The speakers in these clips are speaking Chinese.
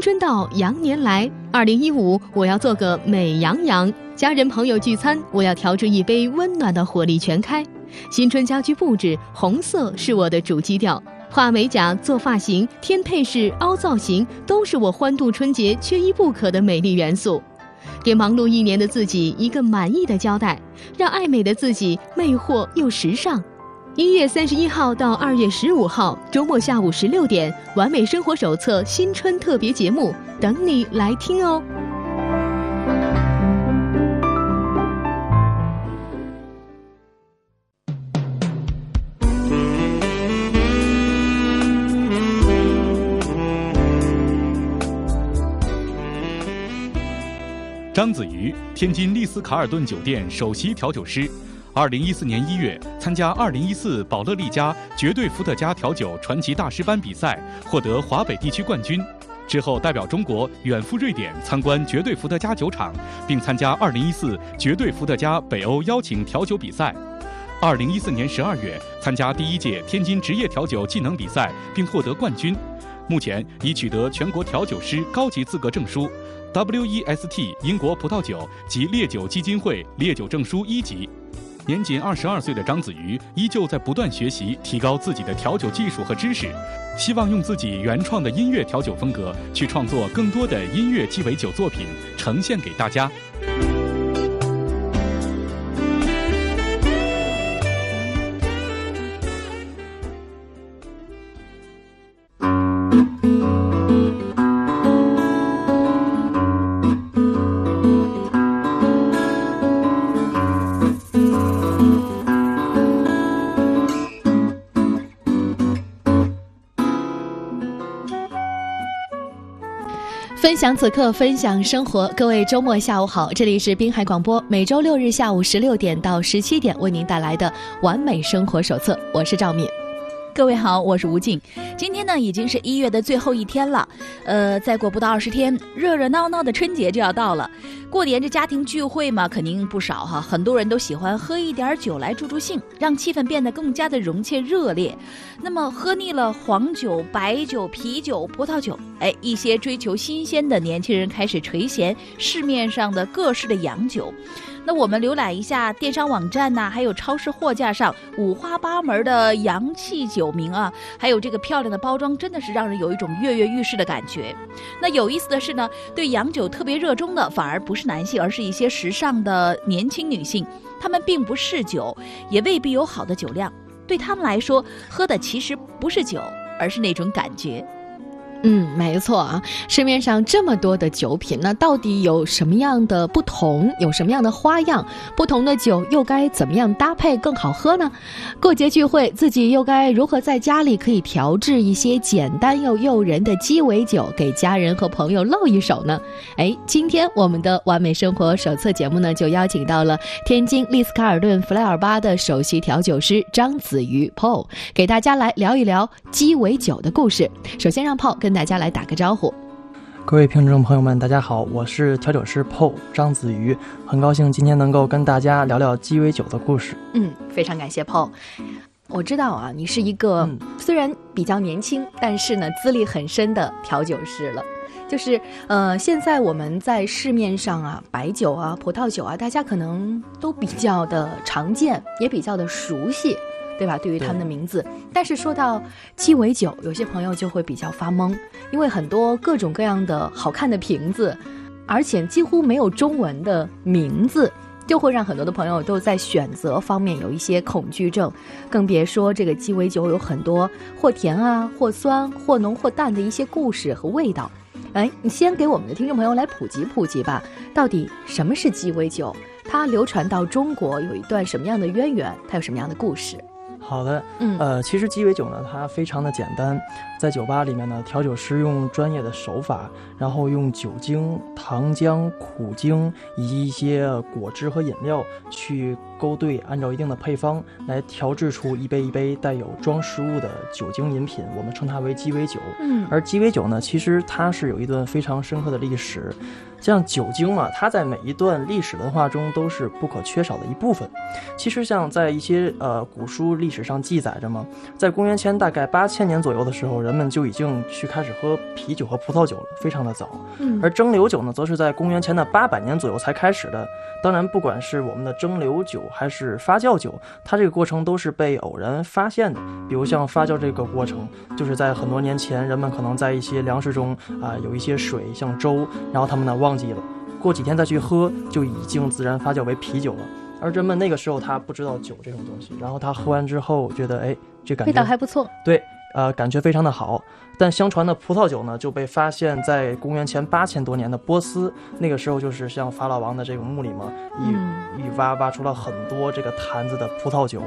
新春到，羊年来。二零一五，我要做个美羊羊。家人朋友聚餐，我要调制一杯温暖的火力全开。新春家居布置，红色是我的主基调。画美甲、做发型、添配饰、凹造型，都是我欢度春节缺一不可的美丽元素。给忙碌一年的自己一个满意的交代，让爱美的自己魅惑又时尚。一月三十一号到二月十五号，周末下午十六点，《完美生活手册》新春特别节目，等你来听哦。章子怡，天津丽思卡尔顿酒店首席调酒师。二零一四年一月，参加二零一四宝乐利家绝对伏特加调酒传奇大师班比赛，获得华北地区冠军。之后，代表中国远赴瑞典参观绝对伏特加酒厂，并参加二零一四绝对伏特加北欧邀请调酒比赛。二零一四年十二月，参加第一届天津职业调酒技能比赛，并获得冠军。目前已取得全国调酒师高级资格证书，WEST 英国葡萄酒及烈酒基金会烈酒证书一级。年仅二十二岁的章子怡依旧在不断学习，提高自己的调酒技术和知识，希望用自己原创的音乐调酒风格去创作更多的音乐鸡尾酒作品，呈现给大家。享此刻，分享生活。各位周末下午好，这里是滨海广播，每周六日下午十六点到十七点为您带来的《完美生活手册》，我是赵敏。各位好，我是吴静。今天呢，已经是一月的最后一天了，呃，再过不到二十天，热热闹闹的春节就要到了。过年这家庭聚会嘛，肯定不少哈。很多人都喜欢喝一点酒来助助兴，让气氛变得更加的融洽热烈。那么，喝腻了黄酒、白酒、啤酒、葡萄酒，哎，一些追求新鲜的年轻人开始垂涎市面上的各式的洋酒。那我们浏览一下电商网站呐，还有超市货架上五花八门的洋气酒名啊，还有这个漂亮的包装，真的是让人有一种跃跃欲试的感觉。那有意思的是呢，对洋酒特别热衷的反而不是男性，而是一些时尚的年轻女性。她们并不嗜酒，也未必有好的酒量，对她们来说，喝的其实不是酒，而是那种感觉。嗯，没错啊，市面上这么多的酒品，那到底有什么样的不同？有什么样的花样？不同的酒又该怎么样搭配更好喝呢？过节聚会，自己又该如何在家里可以调制一些简单又诱人的鸡尾酒，给家人和朋友露一手呢？哎，今天我们的完美生活手册节目呢，就邀请到了天津丽思卡尔顿弗莱尔巴的首席调酒师张子瑜 Paul，给大家来聊一聊鸡尾酒的故事。首先让 Paul 跟跟大家来打个招呼，各位听众朋友们，大家好，我是调酒师 PO 张子瑜，很高兴今天能够跟大家聊聊鸡尾酒的故事。嗯，非常感谢 PO。我知道啊，你是一个虽然比较年轻，但是呢资历很深的调酒师了。就是呃，现在我们在市面上啊，白酒啊、葡萄酒啊，大家可能都比较的常见，也比较的熟悉。对吧？对于他们的名字，但是说到鸡尾酒，有些朋友就会比较发懵，因为很多各种各样的好看的瓶子，而且几乎没有中文的名字，就会让很多的朋友都在选择方面有一些恐惧症，更别说这个鸡尾酒有很多或甜啊、或酸、或浓或淡的一些故事和味道。哎，你先给我们的听众朋友来普及普及吧，到底什么是鸡尾酒？它流传到中国有一段什么样的渊源？它有什么样的故事？好的，嗯，呃，其实鸡尾酒呢，它非常的简单，在酒吧里面呢，调酒师用专业的手法，然后用酒精、糖浆、苦精以及一些果汁和饮料去勾兑，按照一定的配方来调制出一杯一杯带有装饰物的酒精饮品，我们称它为鸡尾酒。嗯，而鸡尾酒呢，其实它是有一段非常深刻的历史。像酒精嘛，它在每一段历史文化中都是不可缺少的一部分。其实，像在一些呃古书历史。上记载着嘛？在公元前大概八千年左右的时候，人们就已经去开始喝啤酒和葡萄酒了，非常的早。嗯，而蒸馏酒呢，则是在公元前的八百年左右才开始的。当然，不管是我们的蒸馏酒还是发酵酒，它这个过程都是被偶然发现的。比如像发酵这个过程，就是在很多年前，人们可能在一些粮食中啊有一些水，像粥，然后他们呢忘记了，过几天再去喝，就已经自然发酵为啤酒了。而人们那个时候他不知道酒这种东西，然后他喝完之后觉得，哎，这感觉味道还不错。对，呃，感觉非常的好。但相传的葡萄酒呢，就被发现在公元前八千多年的波斯，那个时候就是像法老王的这个墓里嘛，一一挖挖出了很多这个坛子的葡萄酒。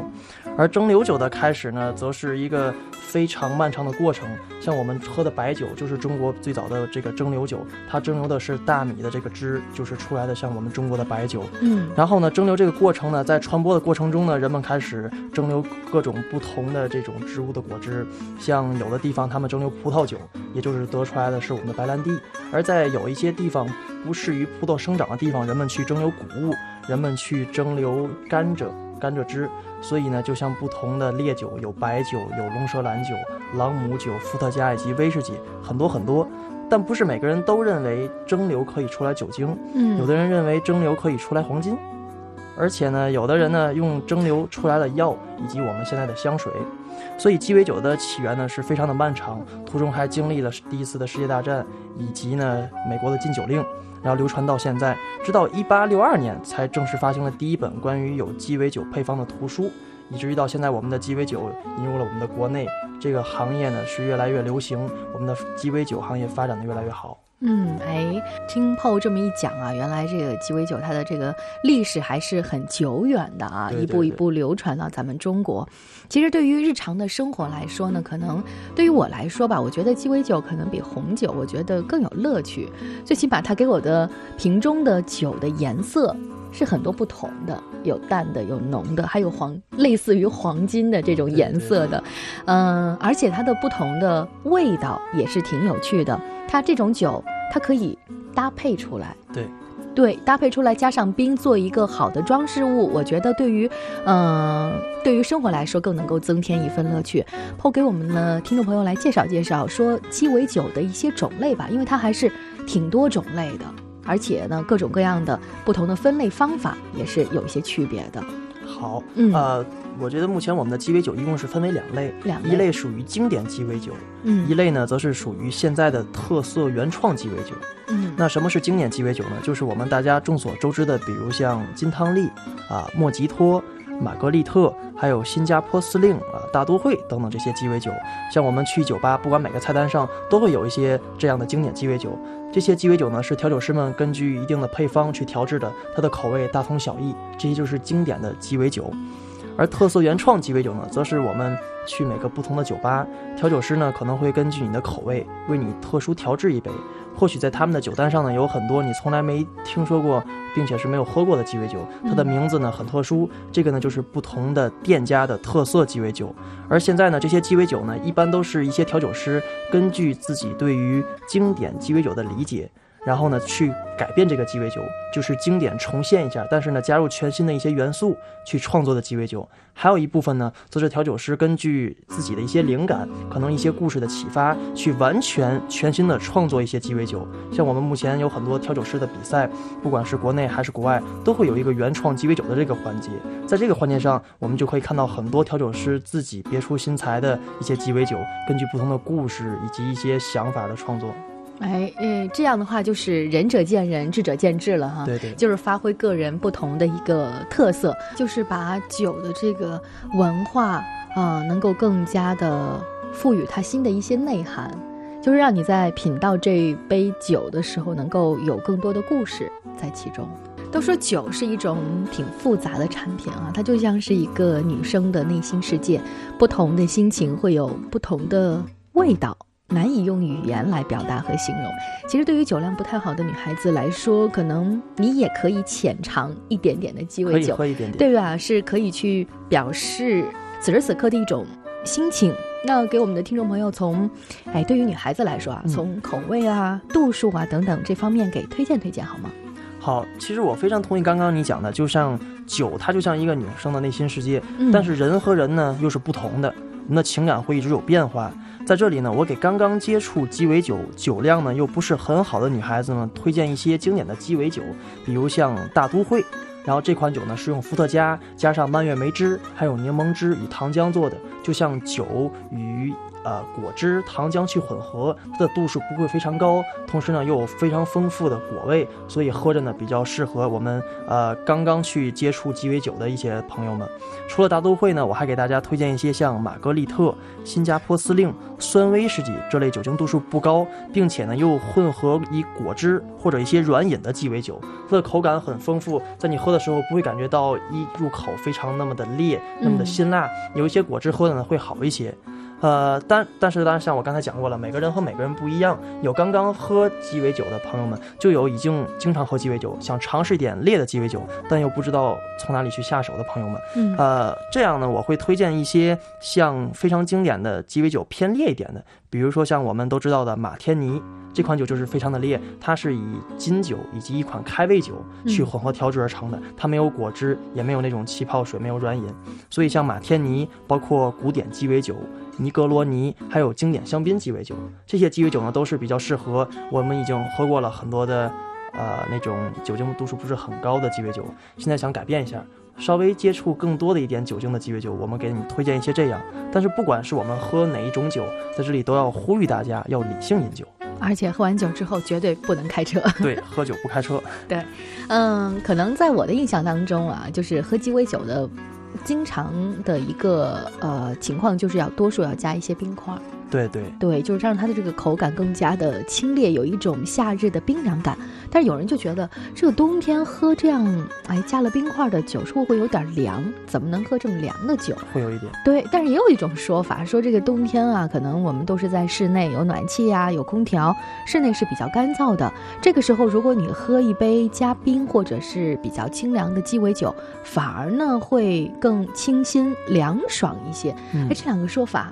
而蒸馏酒的开始呢，则是一个非常漫长的过程。像我们喝的白酒，就是中国最早的这个蒸馏酒，它蒸馏的是大米的这个汁，就是出来的像我们中国的白酒。嗯，然后呢，蒸馏这个过程呢，在传播的过程中呢，人们开始蒸馏各种不同的这种植物的果汁，像有的地方他们蒸馏。葡萄酒，也就是得出来的是我们的白兰地；而在有一些地方不适于葡萄生长的地方，人们去蒸馏谷物，人们去蒸馏甘蔗、甘蔗汁。所以呢，就像不同的烈酒，有白酒、有龙舌兰酒、朗姆酒、伏特加以及威士忌，很多很多。但不是每个人都认为蒸馏可以出来酒精，嗯，有的人认为蒸馏可以出来黄金，而且呢，有的人呢用蒸馏出来的药以及我们现在的香水。所以鸡尾酒的起源呢是非常的漫长，途中还经历了第一次的世界大战，以及呢美国的禁酒令，然后流传到现在，直到一八六二年才正式发行了第一本关于有鸡尾酒配方的图书，以至于到现在我们的鸡尾酒引入了我们的国内，这个行业呢是越来越流行，我们的鸡尾酒行业发展的越来越好。嗯，哎，听炮这么一讲啊，原来这个鸡尾酒它的这个历史还是很久远的啊，一步一步流传到咱们中国。其实对于日常的生活来说呢，可能对于我来说吧，我觉得鸡尾酒可能比红酒，我觉得更有乐趣。最起码它给我的瓶中的酒的颜色是很多不同的，有淡的，有浓的，还有黄，类似于黄金的这种颜色的。嗯，而且它的不同的味道也是挺有趣的。它这种酒。它可以搭配出来，对，对，搭配出来加上冰，做一个好的装饰物。我觉得对于，嗯，对于生活来说更能够增添一份乐趣。后给我们的听众朋友来介绍介绍，说鸡尾酒的一些种类吧，因为它还是挺多种类的，而且呢，各种各样的不同的分类方法也是有一些区别的。好，嗯，呃，我觉得目前我们的鸡尾酒一共是分为两类，两一类属于经典鸡尾酒，嗯，一类呢则是属于现在的特色原创鸡尾酒，嗯，那什么是经典鸡尾酒呢？就是我们大家众所周知的，比如像金汤力啊、莫吉托、玛格丽特，还有新加坡司令啊、大都会等等这些鸡尾酒。像我们去酒吧，不管每个菜单上都会有一些这样的经典鸡尾酒。这些鸡尾酒呢，是调酒师们根据一定的配方去调制的，它的口味大同小异。这些就是经典的鸡尾酒，而特色原创鸡尾酒呢，则是我们去每个不同的酒吧，调酒师呢可能会根据你的口味为你特殊调制一杯。或许在他们的酒单上呢，有很多你从来没听说过，并且是没有喝过的鸡尾酒，它的名字呢很特殊。这个呢就是不同的店家的特色鸡尾酒。而现在呢，这些鸡尾酒呢，一般都是一些调酒师根据自己对于经典鸡尾酒的理解。然后呢，去改变这个鸡尾酒，就是经典重现一下，但是呢，加入全新的一些元素去创作的鸡尾酒。还有一部分呢，则是调酒师根据自己的一些灵感，可能一些故事的启发，去完全全新的创作一些鸡尾酒。像我们目前有很多调酒师的比赛，不管是国内还是国外，都会有一个原创鸡尾酒的这个环节。在这个环节上，我们就可以看到很多调酒师自己别出心裁的一些鸡尾酒，根据不同的故事以及一些想法的创作。哎，嗯，这样的话就是仁者见仁，智者见智了哈。对对，就是发挥个人不同的一个特色，就是把酒的这个文化啊，能够更加的赋予它新的一些内涵，就是让你在品到这杯酒的时候，能够有更多的故事在其中。都说酒是一种挺复杂的产品啊，它就像是一个女生的内心世界，不同的心情会有不同的味道。难以用语言来表达和形容。其实，对于酒量不太好的女孩子来说，可能你也可以浅尝一点点的鸡尾酒，喝一点点，对吧？是可以去表示此时此刻的一种心情。那给我们的听众朋友，从哎，对于女孩子来说啊，从口味啊、度数啊等等这方面给推荐推荐好吗？好，其实我非常同意刚刚你讲的，就像酒，它就像一个女生的内心世界，嗯但是人和人呢又是不同的，我们的情感会一直有变化。在这里呢，我给刚刚接触鸡尾酒、酒量呢又不是很好的女孩子们推荐一些经典的鸡尾酒，比如像大都会。然后这款酒呢是用伏特加加上蔓越莓汁，还有柠檬汁与糖浆做的，就像酒与呃果汁、糖浆去混合，它的度数不会非常高，同时呢又有非常丰富的果味，所以喝着呢比较适合我们呃刚刚去接触鸡尾酒的一些朋友们。除了大都会呢，我还给大家推荐一些像玛格丽特、新加坡司令、酸威士忌这类酒精度数不高，并且呢又混合以果汁或者一些软饮的鸡尾酒，它的口感很丰富，在你喝的时候不会感觉到一入口非常那么的烈，那么的辛辣，有一些果汁喝的呢会好一些。呃，但但是当然，像我刚才讲过了，每个人和每个人不一样。有刚刚喝鸡尾酒的朋友们，就有已经经常喝鸡尾酒，想尝试一点烈的鸡尾酒，但又不知道从哪里去下手的朋友们。嗯呃，这样呢，我会推荐一些像非常经典的鸡尾酒偏烈一点的，比如说像我们都知道的马天尼这款酒就是非常的烈，它是以金酒以及一款开胃酒去嗯混合调制而成的，它没有果汁，也没有那种气泡水，没有软饮，所以像马天尼，包括古典鸡尾酒。尼格罗尼，还有经典香槟鸡尾酒，这些鸡尾酒呢都是比较适合我们已经喝过了很多的，呃，那种酒精度数不是很高的鸡尾酒。现在想改变一下，稍微接触更多的一点酒精的鸡尾酒，我们给你推荐一些这样。但是不管是我们喝哪一种酒，在这里都要呼吁大家要理性饮酒。而且喝完酒之后绝对不能开车。对，喝酒不开车。对嗯，可能在我的印象当中啊，就是喝鸡尾酒的，经常的一个呃情况就是要多数要加一些冰块儿，对对，对，就是让它的这个口感更加的清冽，有一种夏日的冰凉感。但是有人就觉得这个冬天喝这样，哎，加了冰块的酒是不是会有点凉？怎么能喝这么凉的酒？会有一点。对，但是也有一种说法，说这个冬天啊，可能我们都是在室内，有暖气呀、有空调，室内是比较干燥的。这个时候，如果你喝一杯加冰或者是比较清凉的鸡尾酒，反而呢会更清新凉爽一些。嗯哎，这两个说法，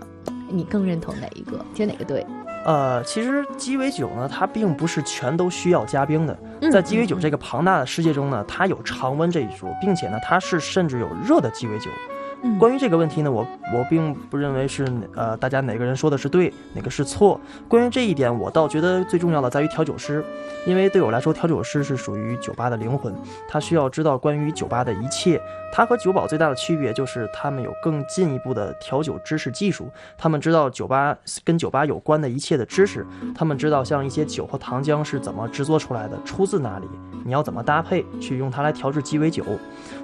你更认同哪一个？觉得哪个对？呃，其实鸡尾酒呢，它并不是全都需要加冰的。嗯在鸡尾酒这个庞大的世界中呢，它有常温这一说，并且呢，它是甚至有热的鸡尾酒。关于这个问题呢，我我并不认为是呃大家哪个人说的是对，哪个是错。关于这一点，我倒觉得最重要的在于调酒师，因为对我来说，调酒师是属于酒吧的灵魂，他需要知道关于酒吧的一切。他和酒保最大的区别就是他们有更进一步的调酒知识技术，他们知道酒吧跟酒吧有关的一切的知识，他们知道像一些酒和糖浆是怎么制作出来的，出自哪里，你要怎么搭配去用它来调制鸡尾酒。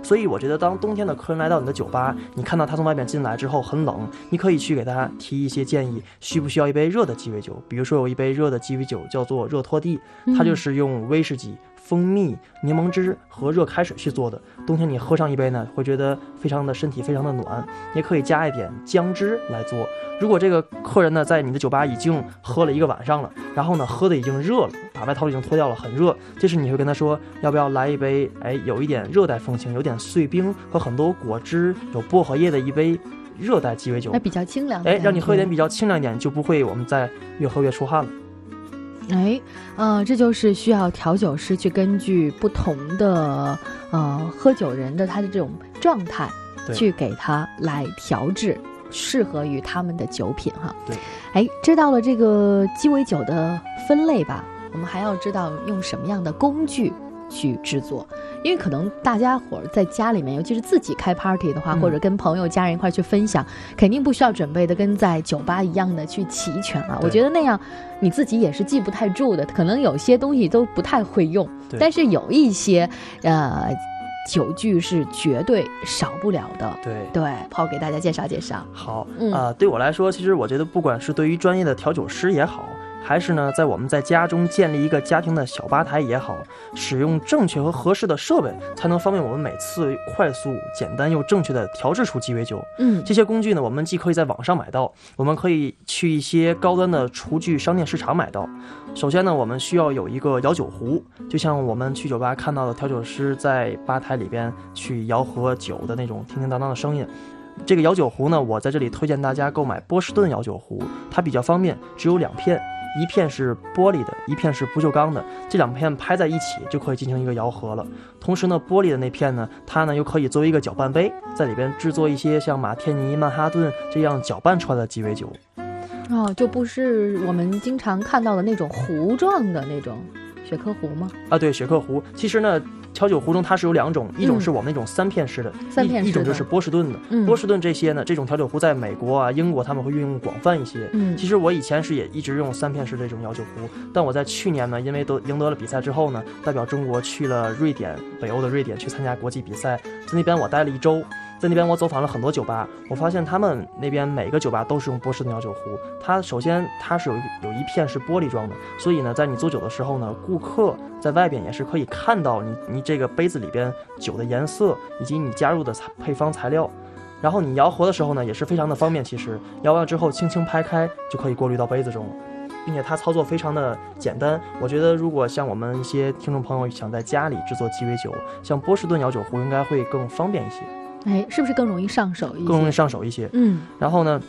所以我觉得，当冬天的客人来到你的酒吧，你看到他从外面进来之后很冷，你可以去给他提一些建议，需不需要一杯热的鸡尾酒？比如说有一杯热的鸡尾酒叫做热拖地，它就是用威士忌、蜂蜜、柠檬汁和热开水去做的。冬天你喝上一杯呢，会觉得非常的身体非常的暖。也可以加一点姜汁来做。如果这个客人呢在你的酒吧已经喝了一个晚上了，然后呢喝的已经热了，把外套已经脱掉了，很热，这时你会跟他说，要不要来一杯，哎，有一点热带风情，有点碎冰和很多果汁，有薄荷叶的一杯热带鸡尾酒那，。比较清凉哎，让你喝一点比较清凉一点，就不会我们再越喝越出汗了。哎，呃，这就是需要调酒师去根据不同的呃喝酒人的他的这种状态，对去给他来调制适合于他们的酒品哈。对，哎，知道了这个鸡尾酒的分类吧，我们还要知道用什么样的工具。去制作，因为可能大家伙儿在家里面，尤其是自己开 party 的话，嗯或者跟朋友、家人一块去分享，肯定不需要准备的跟在酒吧一样的去齐全啊。我觉得那样你自己也是记不太住的，可能有些东西都不太会用，对但是有一些呃酒具是绝对少不了的。对。对，抛给大家介绍介绍。好，嗯啊、对我来说，其实我觉得，不管是对于专业的调酒师也好，还是呢，在我们在家中建立一个家庭的小吧台也好，使用正确和合适的设备，才能方便我们每次快速、简单又正确的调制出鸡尾酒。嗯这些工具呢，我们既可以在网上买到，我们可以去一些高端的厨具商店市场买到。首先呢，我们需要有一个摇酒壶，就像我们去酒吧看到的调酒师在吧台里边去摇和酒的那种叮叮当当的声音。这个摇酒壶呢，我在这里推荐大家购买波士顿摇酒壶，它比较方便，只有两片，一片是玻璃的，一片是不锈钢的，这两片拍在一起就可以进行一个摇合了。同时呢，玻璃的那片呢，它呢又可以作为一个搅拌杯，在里边制作一些像马天尼、曼哈顿这样搅拌出来的鸡尾酒。哦，就不是我们经常看到的那种壶状的那种雪克壶吗？啊，对，雪克壶。其实呢。调酒壶中它是有两种，一种是我们那种三片式的，三片式一种就是波士顿的。波士顿这些呢，这种调酒壶在美国啊、英国他们会运用广泛一些。嗯，其实我以前是也一直用三片式这种调酒壶，但我在去年呢，因为都 赢得了比赛之后呢，代表中国去了瑞典，北欧的瑞典去参加国际比赛，在那边我待了一周。在那边，我走访了很多酒吧，我发现他们那边每个酒吧都是用波士顿调酒壶。它首先它是有有一片是玻璃装的，所以呢，在你做酒的时候呢，顾客在外边也是可以看到你你这个杯子里边酒的颜色以及你加入的材配方材料。然后你摇和的时候呢，也是非常的方便。其实摇完了之后轻轻拍开就可以过滤到杯子中了，并且它操作非常的简单。我觉得如果像我们一些听众朋友想在家里制作鸡尾酒，像波士顿摇酒壶应该会更方便一些。哎，是不是更容易上手一些？更容易上手一些。嗯，然后呢，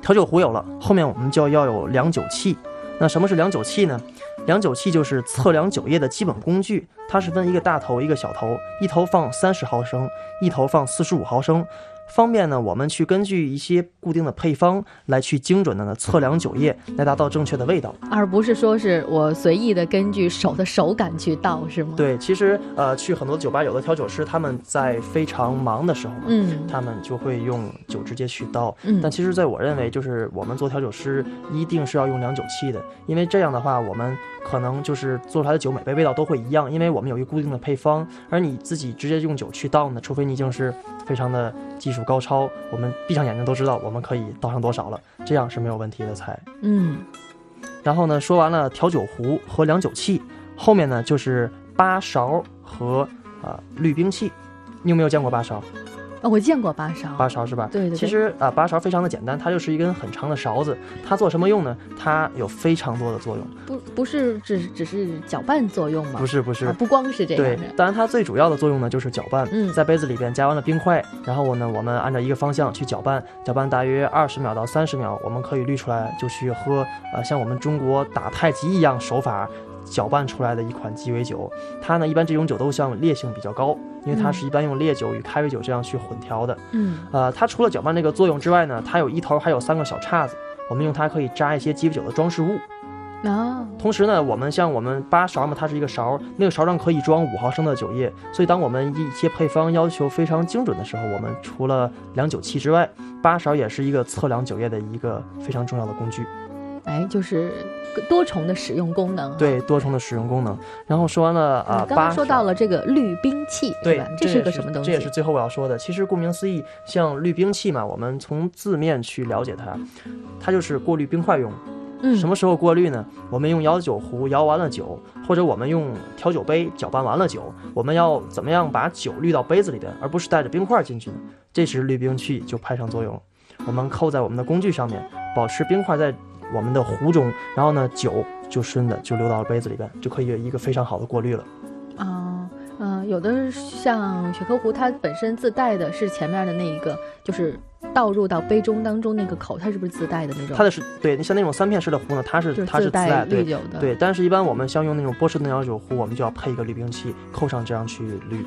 调酒壶有了，后面我们就要有量酒器。那什么是量酒器呢？量酒器就是测量酒液的基本工具，它是分一个大头一个小头，一头放三十毫升，一头放四十五毫升。方便呢，我们去根据一些固定的配方来去精准的呢测量酒液，来达到正确的味道，而不是说是我随意的根据手的手感去倒，是吗？对，其实呃，去很多酒吧，有的调酒师他们在非常忙的时候，嗯，他们就会用酒直接去倒，嗯，但其实在我认为，就是我们做调酒师一定是要用量酒器的，因为这样的话，我们可能就是做出来的酒每杯味道都会一样，因为我们有一个固定的配方，而你自己直接用酒去倒呢，除非你已经是非常的。技术高超，我们闭上眼睛都知道我们可以倒上多少了，这样是没有问题的菜。嗯，然后呢，说完了调酒壶和量酒器，后面呢就是八勺和啊滤冰器。你有没有见过八勺？啊，我见过八勺，八勺是吧？对对。其实啊，八勺非常的简单，它就是一根很长的勺子。它做什么用呢？它有非常多的作用。不，不是只只是搅拌作用吗？不是，不是，不光是这样。对，当然它最主要的作用呢就是搅拌。嗯，在杯子里边加完了冰块，然后呢，我们按照一个方向去搅拌，搅拌大约二十秒到三十秒，我们可以滤出来，就去喝。呃，像我们中国打太极一样手法。搅拌出来的一款鸡尾酒，它呢一般这种酒都像烈性比较高，因为它是一般用烈酒与开胃酒这样去混调的。嗯，呃，它除了搅拌这个作用之外呢，它有一头还有三个小叉子，我们用它可以扎一些鸡尾酒的装饰物。啊，同时呢，我们像我们八勺嘛，它是一个勺，那个勺上可以装五毫升的酒液，所以当我们一些配方要求非常精准的时候，我们除了量酒器之外，八勺也是一个测量酒液的一个非常重要的工具。哎，就是多重的使用功能。对，多重的使用功能。然后说完了啊，刚刚说到了这个滤冰器，对吧，这是个什么东西？这也是最后我要说的。其实顾名思义，像滤冰器嘛，我们从字面去了解它，它就是过滤冰块用。嗯，什么时候过滤呢？我们用摇酒壶摇完了酒，或者我们用调酒杯搅拌完了酒，我们要怎么样把酒滤到杯子里边，而不是带着冰块进去呢？这时滤冰器就派上作用了。我们扣在我们的工具上面，保持冰块在。我们的壶中，然后呢，酒就顺的就流到了杯子里边，就可以有一个非常好的过滤了。啊，嗯，有的像雪克壶，它本身自带的是前面的那一个，就是倒入到杯中当中那个口，它是不是自带的那种？它的是对，你像那种三片式的壶呢，它是它是自带滤酒的。对，但是一般我们像用那种波士顿摇酒壶，我们就要配一个滤冰器，扣上这样去滤。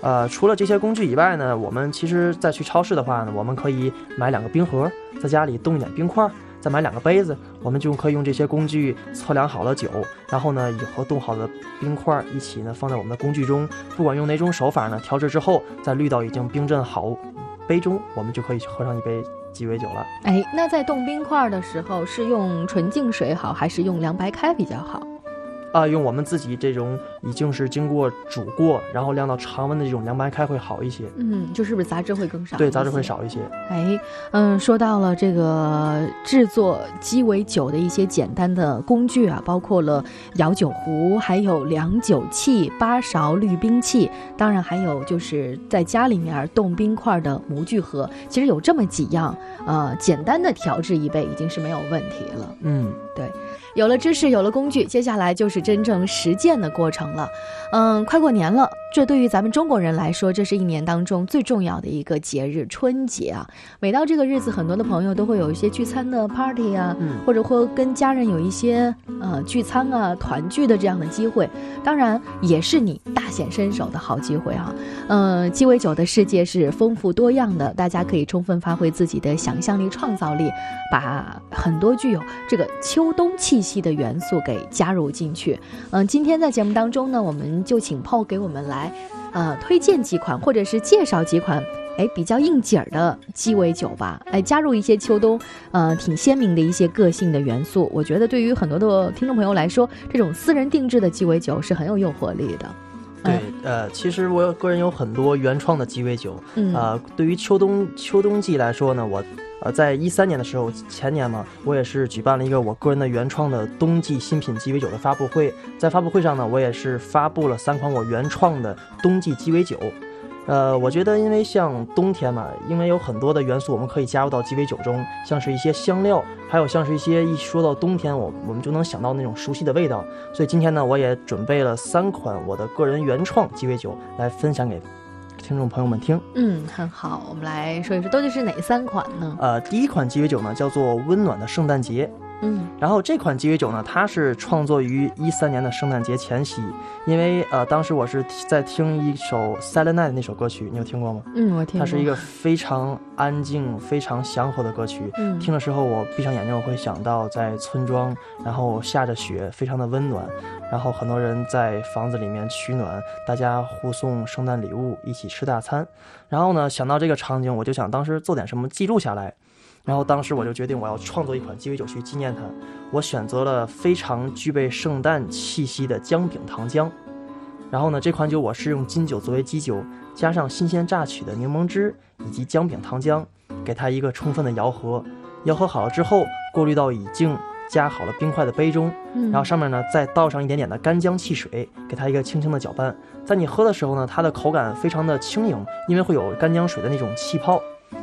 呃，除了这些工具以外呢，我们其实再去超市的话呢，我们可以买两个冰盒，在家里冻一点冰块。再买两个杯子，我们就可以用这些工具测量好了酒，然后呢，以和冻好的冰块一起呢放在我们的工具中，不管用哪种手法呢，调制之后再滤到已经冰镇好杯中，我们就可以喝上一杯鸡尾酒了。哎，那在冻冰块的时候，是用纯净水好，还是用凉白开比较好？啊，用我们自己这种已经是经过煮过，然后晾到常温的这种凉白开会好一些。嗯，就是不是杂质会更少？对，杂质会少一些。哎，嗯，说到了这个制作鸡尾酒的一些简单的工具啊，包括了摇酒壶，还有量酒器、八勺滤冰器，当然还有就是在家里面冻冰块的模具盒。其实有这么几样，呃，简单的调制一杯已经是没有问题了。嗯，对。有了知识，有了工具，接下来就是真正实践的过程了。嗯，快过年了，这对于咱们中国人来说，这是一年当中最重要的一个节日——春节啊！每到这个日子，很多的朋友都会有一些聚餐的 party 啊，嗯或者会跟家人有一些呃聚餐啊、团聚的这样的机会。当然，也是你大显身手的好机会啊！嗯，鸡尾酒的世界是丰富多样的，大家可以充分发挥自己的想象力、创造力，把很多具有这个秋冬气息的元素给加入进去。嗯，今天在节目当中呢，我们就请炮给我们来。呃，推荐几款或者是介绍几款，哎，比较应景儿的鸡尾酒吧，哎，加入一些秋冬，呃，挺鲜明的一些个性的元素。我觉得对于很多的听众朋友来说，这种私人定制的鸡尾酒是很有诱惑力的。对，呃，其实我个人有很多原创的鸡尾酒，啊，对于秋冬秋冬季来说呢，我，呃，在一三年的时候，前年嘛，我也是举办了一个我个人的原创的冬季新品鸡尾酒的发布会，在发布会上呢，我也是发布了三款我原创的冬季鸡尾酒。呃，我觉得，因为像冬天嘛，因为有很多的元素我们可以加入到鸡尾酒中，像是一些香料，还有像是一些一说到冬天，我我们就能想到那种熟悉的味道。所以今天呢，我也准备了三款我的个人原创鸡尾酒来分享给听众朋友们听。嗯，很好，我们来说一说，到底是哪三款呢？呃，第一款鸡尾酒呢，叫做温暖的圣诞节。嗯，然后这款鸡尾酒呢，它是创作于一三年的圣诞节前夕，因为呃，当时我是在听一首《Silent Night》那首歌曲，你有听过吗？嗯，我听。它是一个非常安静、非常祥和的歌曲。嗯，听的时候我闭上眼睛，我会想到在村庄，然后下着雪，非常的温暖，然后很多人在房子里面取暖，大家互送圣诞礼物，一起吃大餐。然后呢，想到这个场景，我就想当时做点什么记录下来。然后当时我就决定，我要创作一款鸡尾酒去纪念它。我选择了非常具备圣诞气息的姜饼糖浆。然后呢，这款酒我是用金酒作为基酒，加上新鲜榨取的柠檬汁以及姜饼糖浆，给它一个充分的摇和。摇和好了之后，过滤到已经加好了冰块的杯中。然后上面呢再倒上一点点的干姜汽水，给它一个轻轻的搅拌。在你喝的时候呢，它的口感非常的轻盈，因为会有干姜水的那种气泡。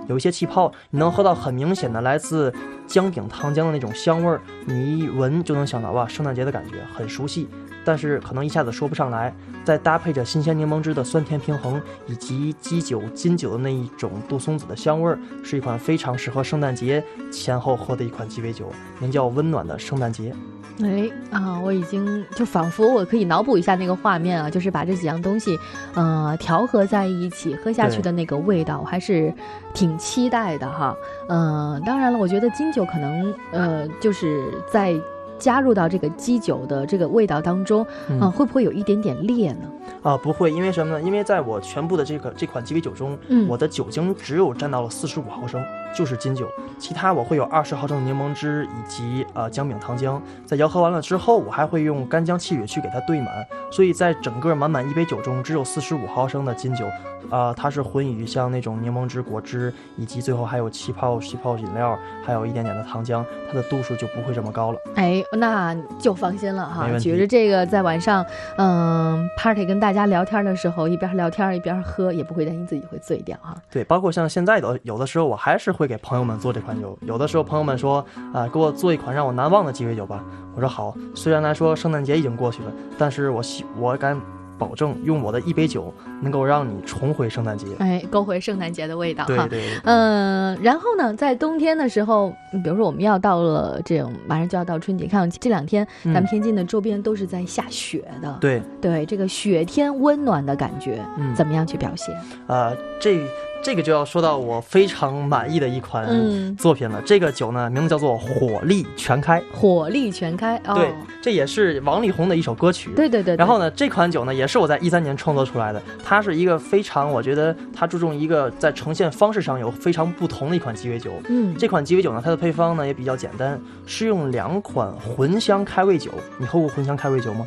有一些气泡，你能喝到很明显的来自姜饼糖浆的那种香味儿，你一闻就能想到哇，圣诞节的感觉很熟悉，但是可能一下子说不上来。再搭配着新鲜柠檬汁的酸甜平衡，以及基酒金酒的那一种杜松子的香味儿，是一款非常适合圣诞节前后喝的一款鸡尾酒，名叫温暖的圣诞节。哎啊，我已经就仿佛我可以脑补一下那个画面啊，就是把这几样东西，呃，调和在一起喝下去的那个味道，还是挺期待的哈。嗯，当然了，我觉得金酒可能呃，就是在加入到这个基酒的这个味道当中，嗯，会不会有一点点烈呢？啊，不会，因为什么呢？因为在我全部的这个这款鸡尾酒中，我的酒精只有占到了四十五毫升。就是金酒，其他我会有二十毫升的柠檬汁以及呃姜饼糖浆，在摇喝完了之后，我还会用干姜汽水去给它兑满，所以在整个满满一杯酒中，只有四十五毫升的金酒，啊，它是混于像那种柠檬汁、果汁，以及最后还有气泡气泡饮料，还有一点点的糖浆，它的度数就不会这么高了。哎，那就放心了哈，觉着这个在晚上，嗯，party 跟大家聊天的时候，一边聊天一边喝，也不会担心自己会醉掉哈。对，包括像现在的有的时候，我还是会。给朋友们做这款酒，有的时候朋友们说啊，给我做一款让我难忘的鸡尾酒吧。我说好，虽然来说圣诞节已经过去了，但是我希我敢保证，用我的一杯酒能够让你重回圣诞节，哎，勾回圣诞节的味道哈。对对。嗯，然后呢，在冬天的时候，比如说我们要到了这种马上就要到春节，看这两天咱们天津的周边都是在下雪的。对对，这个雪天温暖的感觉，怎么样去表现？啊，这。这个就要说到我非常满意的一款作品了。这个酒呢，名字叫做“火力全开”。火力全开，对，这也是王力宏的一首歌曲。对对对。然后呢，这款酒呢，也是我在一三年创作出来的。它是一个非常，我觉得它注重一个在呈现方式上有非常不同的一款鸡尾酒。嗯。这款鸡尾酒呢，它的配方呢也比较简单，是用两款茴香开胃酒。你喝过茴香开胃酒吗？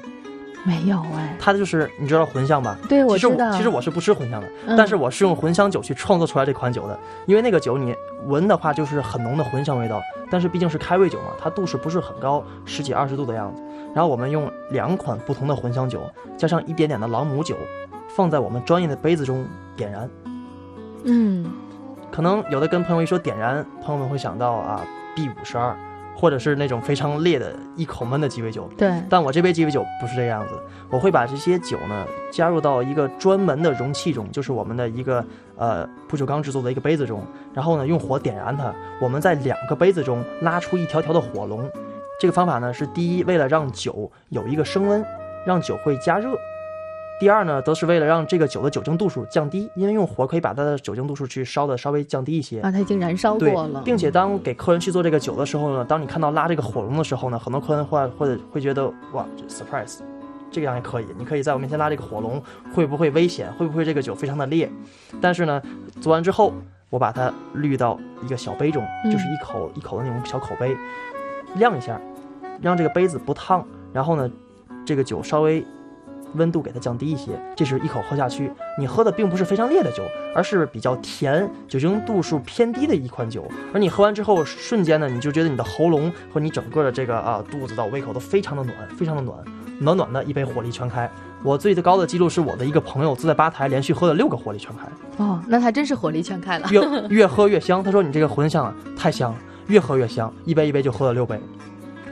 没有哎，它就是你知道茴香吧？对，我知道。其实我是不吃茴香的，但是我是用茴香酒去创作出来这款酒的。因为那个酒你闻的话就是很浓的茴香味道，但是毕竟是开胃酒嘛，它度数不是很高，十几二十度的样子。然后我们用两款不同的茴香酒，加上一点点的朗姆酒，放在我们专业的杯子中点燃。嗯，可能有的跟朋友一说点燃，朋友们会想到啊 B 五十二。或者是那种非常烈的一口闷的鸡尾酒。对，但我这杯鸡尾酒不是这个样子，我会把这些酒呢加入到一个专门的容器中，就是我们的一个呃不锈钢制作的一个杯子中，然后呢用火点燃它，我们在两个杯子中拉出一条条的火龙。这个方法呢是第一，为了让酒有一个升温，让酒会加热。第二呢，都是为了让这个酒的酒精度数降低，因为用火可以把它的酒精度数去烧的稍微降低一些啊，它已经燃烧过了，并且当给客人去做这个酒的时候呢，当你看到拉这个火龙的时候呢，很多客人会或者会觉得哇，surprise，这样也可以，你可以在我面前拉这个火龙，会不会危险？会不会这个酒非常的烈？但是呢，做完之后，我把它滤到一个小杯中，就是一口一口的那种小口杯，晾一下，让这个杯子不烫，然后呢，这个酒稍微。温度给它降低一些，这时一口喝下去，你喝的并不是非常烈的酒，而是比较甜、酒精度数偏低的一款酒。而你喝完之后，瞬间呢，你就觉得你的喉咙和你整个的这个啊肚子到胃口都非常的暖，非常的暖，暖暖的一杯火力全开。我最高的记录是我的一个朋友坐在吧台连续喝了六个火力全开。哦，那他真是火力全开了，越越喝越香。他说你这个茴香啊太香了，越喝越香，一杯一杯就喝了六杯。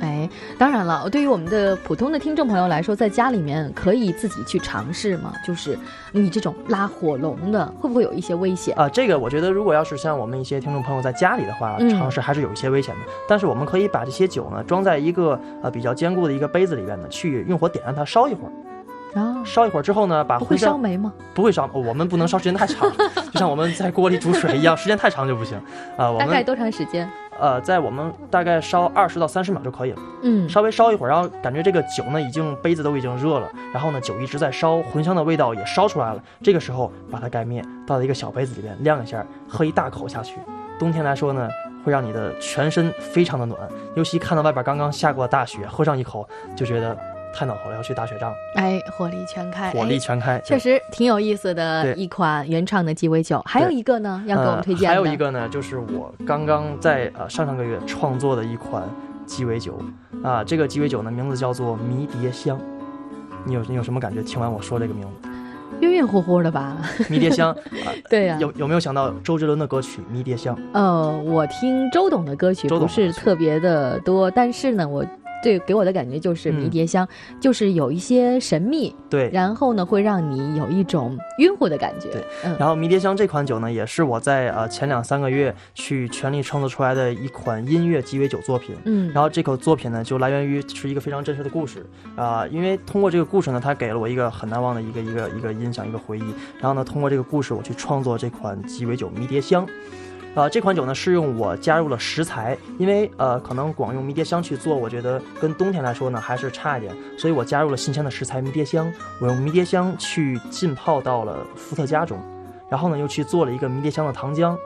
哎，当然了，对于我们的普通的听众朋友来说，在家里面可以自己去尝试吗？就是你这种拉火龙的，会不会有一些危险啊？这个我觉得，如果要是像我们一些听众朋友在家里的话，尝试还是有一些危险的。但是我们可以把这些酒呢装在一个呃比较坚固的一个杯子里边呢，去用火点燃它烧一会儿。啊，烧一会儿之后呢，把不会烧没吗？不会烧，我们不能烧时间太长，就像我们在锅里煮水一样，时间太长就不行。啊，我们大概多长时间？呃，在我们大概烧二十到三十秒就可以了。嗯，稍微烧一会儿，然后感觉这个酒呢，已经杯子都已经热了，然后呢，酒一直在烧，茴香的味道也烧出来了。这个时候把它盖灭，倒到一个小杯子里边晾一下，喝一大口下去。冬天来说呢，会让你的全身非常的暖，尤其看到外边刚刚下过大雪，喝上一口就觉得。太暖和了，要去打雪仗。哎，火力全开，火力全开，确实挺有意思的一款原创的鸡尾酒。还有一个呢，要给我们推荐的。还有一个呢，就是我刚刚在呃上上个月创作的一款鸡尾酒啊。这个鸡尾酒呢，名字叫做迷迭香。你有你有什么感觉？听完我说这个名字，晕晕乎乎的吧？迷迭香，对呀。有有没有想到周杰伦的歌曲《迷迭香》？呃，我听周董的歌曲不是特别的多，但是呢，我。对，给我的感觉就是迷迭香，就是有一些神秘，对，然后呢，会让你有一种晕乎的感觉。对，嗯然后迷迭香这款酒呢，也是我在呃前两三个月去全力创作出来的一款音乐鸡尾酒作品。嗯，然后这口作品呢，就来源于是一个非常真实的故事啊，因为通过这个故事呢，它给了我一个很难忘的一个一个一个印象，一个回忆。然后呢，通过这个故事，我去创作这款鸡尾酒迷迭香。呃，这款酒呢是用我加入了食材，因为呃可能光用迷迭香去做，我觉得跟冬天来说呢还是差一点，所以我加入了新鲜的食材迷迭香，我用迷迭香去浸泡到了伏特加中，然后呢又去做了一个迷迭香的糖浆。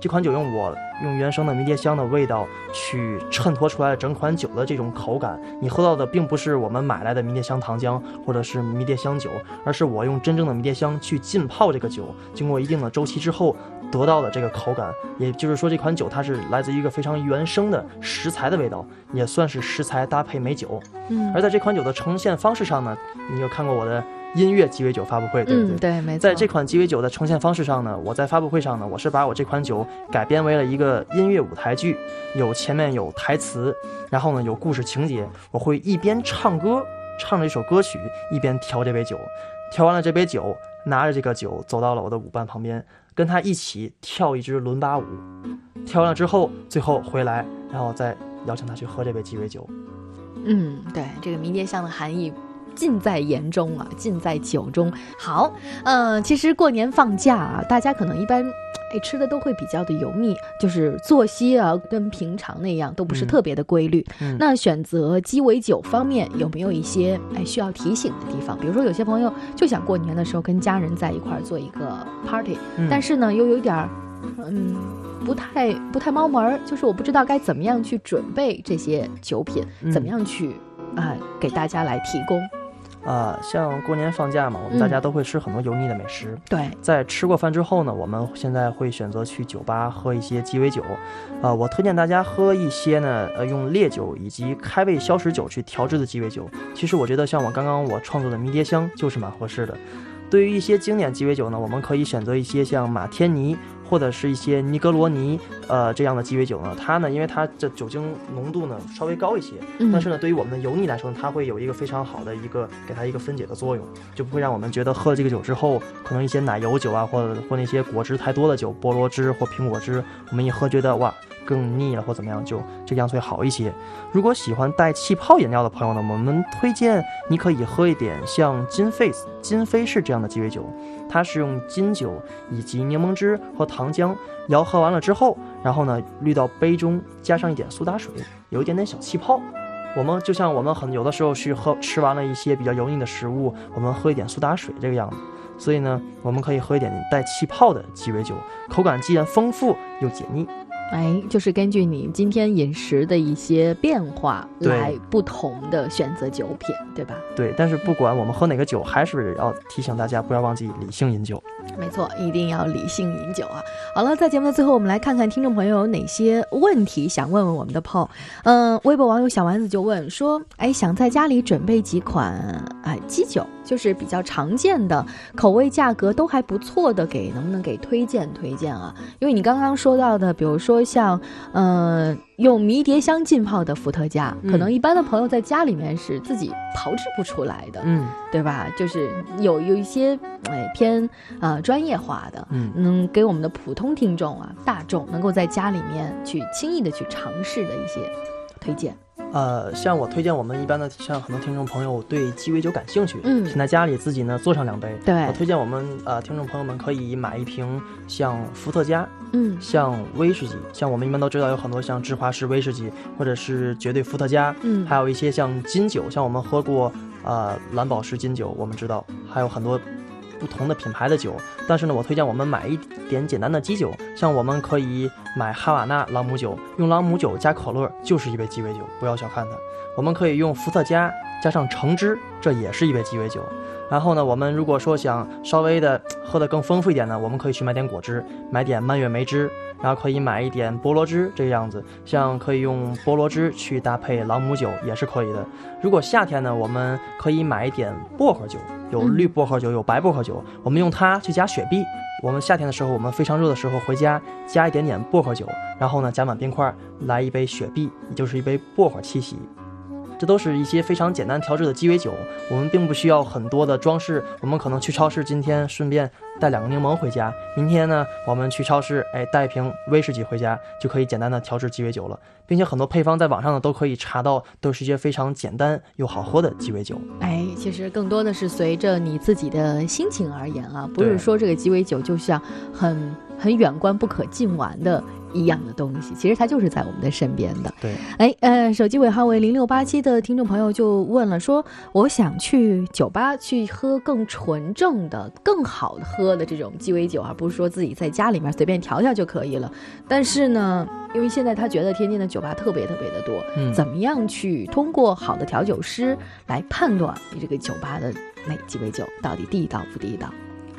这款酒用我用原生的迷迭香的味道去衬托出来整款酒的这种口感，你喝到的并不是我们买来的迷迭香糖浆或者是迷迭香酒，而是我用真正的迷迭香去浸泡这个酒，经过一定的周期之后得到的这个口感。也就是说，这款酒它是来自于一个非常原生的食材的味道，也算是食材搭配美酒。嗯，而在这款酒的呈现方式上呢，你有看过我的？音乐鸡尾酒发布会，对不对？对，没错。在这款鸡尾酒的呈现方式上呢，我在发布会上呢，我是把我这款酒改编为了一个音乐舞台剧，有前面有台词，然后呢有故事情节，我会一边唱歌，唱着一首歌曲，一边调这杯酒，调完了这杯酒，拿着这个酒走到了我的舞伴旁边，跟他一起跳一支伦巴舞，跳完了之后，最后回来，然后再邀请他去喝这杯鸡尾酒。嗯，对，这个迷迭香的含义。尽在言中啊，尽在酒中。好，嗯，其实过年放假啊，大家可能一般，哎，吃的都会比较的油腻，就是作息啊，跟平常那样都不是特别的规律。那选择鸡尾酒方面，有没有一些哎需要提醒的地方？比如说，有些朋友就想过年的时候跟家人在一块儿做一个 party，但是呢，又有点儿，嗯，不太不太猫门儿，就是我不知道该怎么样去准备这些酒品，怎么样去啊给大家来提供。啊，像过年放假嘛，我们大家都会吃很多油腻的美食。对，在吃过饭之后呢，我们现在会选择去酒吧喝一些鸡尾酒。啊，我推荐大家喝一些呢，呃，用烈酒以及开胃消食酒去调制的鸡尾酒。其实我觉得像我刚刚我创作的迷迭香就是蛮合适的。对于一些经典鸡尾酒呢，我们可以选择一些像马天尼。或者是一些尼格罗尼呃这样的鸡尾酒呢，它呢，因为它的酒精浓度呢稍微高一些，但是呢，对于我们的油腻来说，它会有一个非常好的一个给它一个分解的作用，就不会让我们觉得喝了这个酒之后，可能一些奶油酒啊，或者或那些果汁太多的酒，菠萝汁或苹果汁，我们一喝觉得哇。更腻了或怎么样，就这样子会好一些。如果喜欢带气泡饮料的朋友呢，我们推荐你可以喝一点像金飞金飞士这样的鸡尾酒，它是用金酒以及柠檬汁和糖浆摇喝完了之后，然后呢滤到杯中，加上一点苏打水，有一点点小气泡。我们就像我们很有的时候去喝吃完了一些比较油腻的食物，我们喝一点苏打水这个样子。所以呢，我们可以喝一点带气泡的鸡尾酒，口感既然丰富又解腻。哎，就是根据你今天饮食的一些变化来不同的选择酒品，对吧？对，但是不管我们喝哪个酒，还是要提醒大家不要忘记理性饮酒。没错，一定要理性饮酒啊！好了，在节目的最后，我们来看看听众朋友有哪些问题想问问我们的 PO。嗯，微博网友小丸子就问说：“哎，想在家里准备几款哎基酒，就是比较常见的，口味价格都还不错的，给能不能给推荐推荐啊？因为你刚刚说到的，比如说像嗯。”用迷迭香浸泡的伏特加，可能一般的朋友在家里面是自己炮制不出来的，嗯，对吧？就是有有一些哎偏呃专业化的，嗯，能给我们的普通听众啊大众能够在家里面去轻易的去尝试的一些推荐。呃，像我推荐我们一般的，像很多听众朋友对鸡尾酒感兴趣，嗯，想在家里自己呢做上两杯。对，我推荐我们呃听众朋友们可以买一瓶像伏特加，嗯，像威士忌，像我们一般都知道有很多像芝华士威士忌或者是绝对伏特加，嗯，还有一些像金酒，像我们喝过呃蓝宝石金酒，我们知道还有很多。不同的品牌的酒，但是呢，我推荐我们买一点简单的基酒，像我们可以买哈瓦那朗姆酒，用朗姆酒加可乐就是一杯鸡尾酒，不要小看它。我们可以用伏特加加上橙汁，这也是一杯鸡尾酒。然后呢，我们如果说想稍微的喝得更丰富一点呢，我们可以去买点果汁，买点蔓越莓汁。然后可以买一点菠萝汁，这个样子，像可以用菠萝汁去搭配朗姆酒也是可以的。如果夏天呢，我们可以买一点薄荷酒，有绿薄荷酒，有白薄荷酒，我们用它去加雪碧。我们夏天的时候，我们非常热的时候，回家加一点点薄荷酒，然后呢加满冰块，来一杯雪碧，也就是一杯薄荷七喜。这都是一些非常简单调制的鸡尾酒，我们并不需要很多的装饰。我们可能去超市，今天顺便带两个柠檬回家；明天呢，我们去超市，哎，带一瓶威士忌回家，就可以简单的调制鸡尾酒了。并且很多配方在网上呢都可以查到，都是一些非常简单又好喝的鸡尾酒。哎，其实更多的是随着你自己的心情而言啊，不是说这个鸡尾酒就像很很远观不可近玩的。一样的东西，其实它就是在我们的身边的。对，哎，呃，手机尾号为零六八七的听众朋友就问了，说我想去酒吧去喝更纯正的、更好的喝的这种鸡尾酒，而不是说自己在家里面随便调调就可以了。但是呢，因为现在他觉得天津的酒吧特别特别的多，嗯，怎么样去通过好的调酒师来判断你这个酒吧的那鸡尾酒到底地道不地道？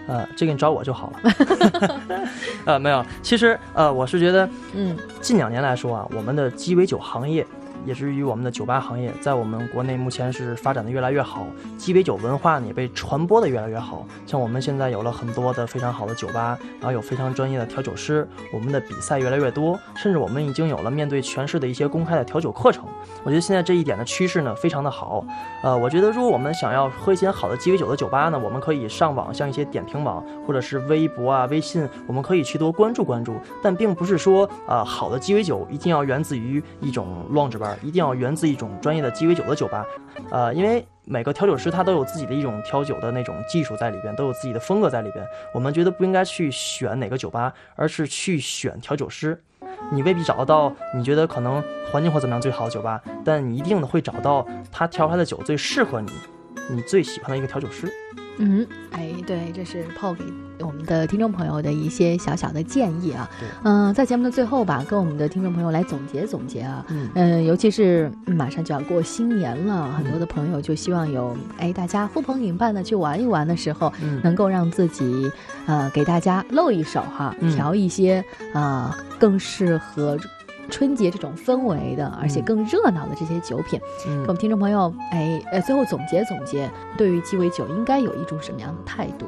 呃，这个你找我就好了。呃，没有，其实呃，我是觉得，嗯，近两年来说啊，我们的鸡尾酒行业。也是于我们的酒吧行业，在我们国内目前是发展的越来越好，鸡尾酒文化呢也被传播的越来越好。像我们现在有了很多的非常好的酒吧，然后有非常专业的调酒师，我们的比赛越来越多，甚至我们已经有了面对全市的一些公开的调酒课程。我觉得现在这一点的趋势呢非常的好。呃，我觉得如果我们想要喝一些好的鸡尾酒的酒吧呢，我们可以上网，像一些点评网或者是微博啊、微信，我们可以去多关注关注。但并不是说，呃，好的鸡尾酒一定要源自于一种 lounge 吧。一定要源自一种专业的鸡尾酒的酒吧，呃，因为每个调酒师他都有自己的一种调酒的那种技术在里边，都有自己的风格在里边。我们觉得不应该去选哪个酒吧，而是去选调酒师。你未必找得到你觉得可能环境或怎么样最好的酒吧，但你一定的会找到他调出来的酒最适合你，你最喜欢的一个调酒师。嗯，哎，对，这是抛给我们的听众朋友的一些小小的建议啊。嗯，在节目的最后吧，跟我们的听众朋友来总结总结啊。嗯，尤其是马上就要过新年了，很多的朋友就希望有哎，大家呼朋引伴的去玩一玩的时候，能够让自己呃给大家露一手哈，调一些啊更适合。春节这种氛围的，而且更热闹的这些酒品，嗯，我们听众朋友，哎，呃，最后总结总结，对于鸡尾酒应该有一种什么样的态度？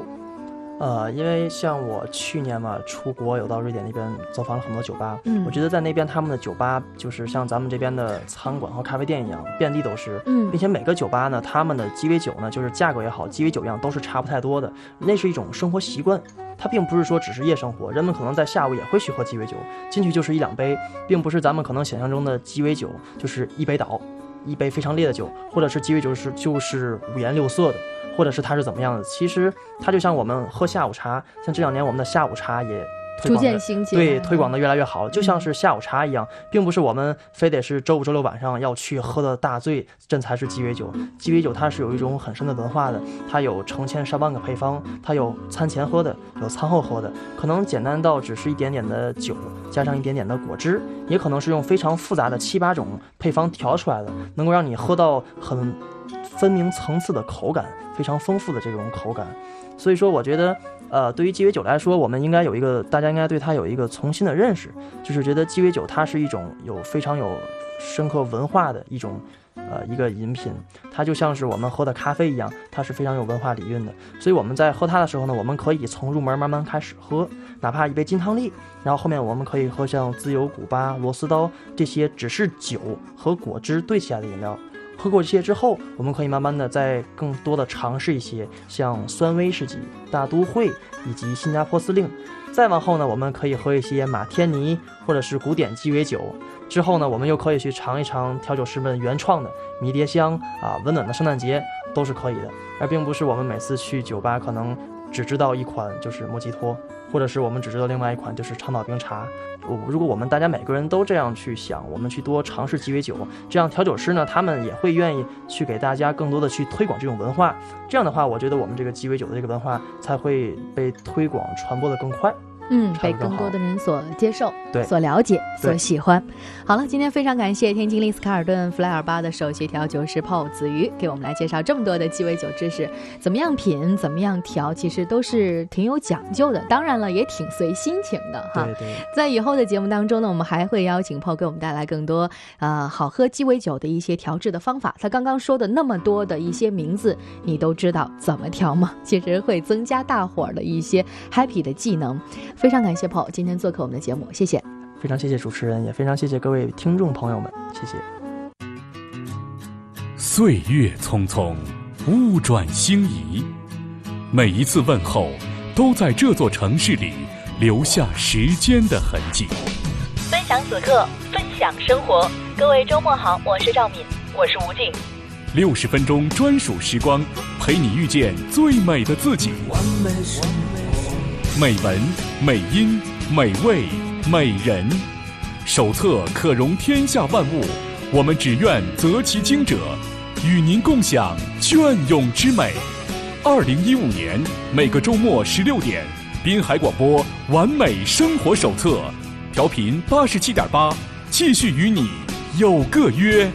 呃，因为像我去年嘛出国有到瑞典那边走访了很多酒吧，嗯，我觉得在那边他们的酒吧就是像咱们这边的餐馆和咖啡店一样，遍地都是，嗯，并且每个酒吧呢，他们的鸡尾酒呢，就是价格也好，鸡尾酒样都是差不太多的，那是一种生活习惯，它并不是说只是夜生活，人们可能在下午也会去喝鸡尾酒，进去就是一两杯，并不是咱们可能想象中的鸡尾酒就是一杯倒，一杯非常烈的酒，或者是鸡尾酒是就是五颜六色的。或者是它是怎么样的？其实它就像我们喝下午茶，像这两年我们的下午茶也。逐渐兴起，对推广的越来越好，就像是下午茶一样，并不是我们非得是周五、周六晚上要去喝的大醉，这才是鸡尾酒。鸡尾酒它是有一种很深的文化的，它有成千上万个配方，它有餐前喝的，有餐后喝的，可能简单到只是一点点的酒，加上一点点的果汁，也可能是用非常复杂的七八种配方调出来的，能够让你喝到很分明层次的口感，非常丰富的这种口感。所以说，我觉得。呃，对于鸡尾酒来说，我们应该有一个，大家应该对它有一个重新的认识，就是觉得鸡尾酒它是一种有非常有深刻文化的一种，呃，一个饮品，它就像是我们喝的咖啡一样，它是非常有文化底蕴的。所以我们在喝它的时候呢，我们可以从入门慢慢开始喝，哪怕一杯金汤力，然后后面我们可以喝像自由古巴、螺丝刀这些只是酒和果汁兑起来的饮料。喝过这些之后，我们可以慢慢的再更多的尝试一些，像酸威士忌、大都会以及新加坡司令。再往后呢，我们可以喝一些马天尼或者是古典鸡尾酒。之后呢，我们又可以去尝一尝调酒师们原创的迷迭香啊，温暖的圣诞节都是可以的。而并不是我们每次去酒吧可能只知道一款就是莫吉托。或者是我们只知道另外一款就是长岛冰茶。如果我们大家每个人都这样去想，我们去多尝试鸡尾酒，这样调酒师呢，他们也会愿意去给大家更多的去推广这种文化。这样的话，我觉得我们这个鸡尾酒的这个文化才会被推广传播的更快。嗯，被更多的人所接受、对，所了解、所喜欢。好了，今天非常感谢天津丽思卡尔顿弗莱尔巴的首席调酒师泡子瑜给我们来介绍这么多的鸡尾酒知识，怎么样品，怎么样调，其实都是挺有讲究的。当然了，也挺随心情的哈。对对。在以后的节目当中呢，我们还会邀请泡给我们带来更多呃好喝鸡尾酒的一些调制的方法。他刚刚说的那么多的一些名字，你都知道怎么调吗？其实会增加大伙儿的一些 happy 的技能。非常感谢 Paul 今天做客我们的节目，谢谢。非常谢谢主持人，也非常谢谢各位听众朋友们，谢谢。岁月匆匆，物转星移，每一次问候都在这座城市里留下时间的痕迹。分享此刻，分享生活。各位周末好，我是赵敏，我是吴静。六十分钟专属时光，陪你遇见最美的自己。美文、美音、美味、美人，手册可容天下万物。我们只愿择其精者，与您共享隽永之美。二零一五年每个周末十六点，滨海广播《完美生活手册》，调频八十七点八，继续与你有个约。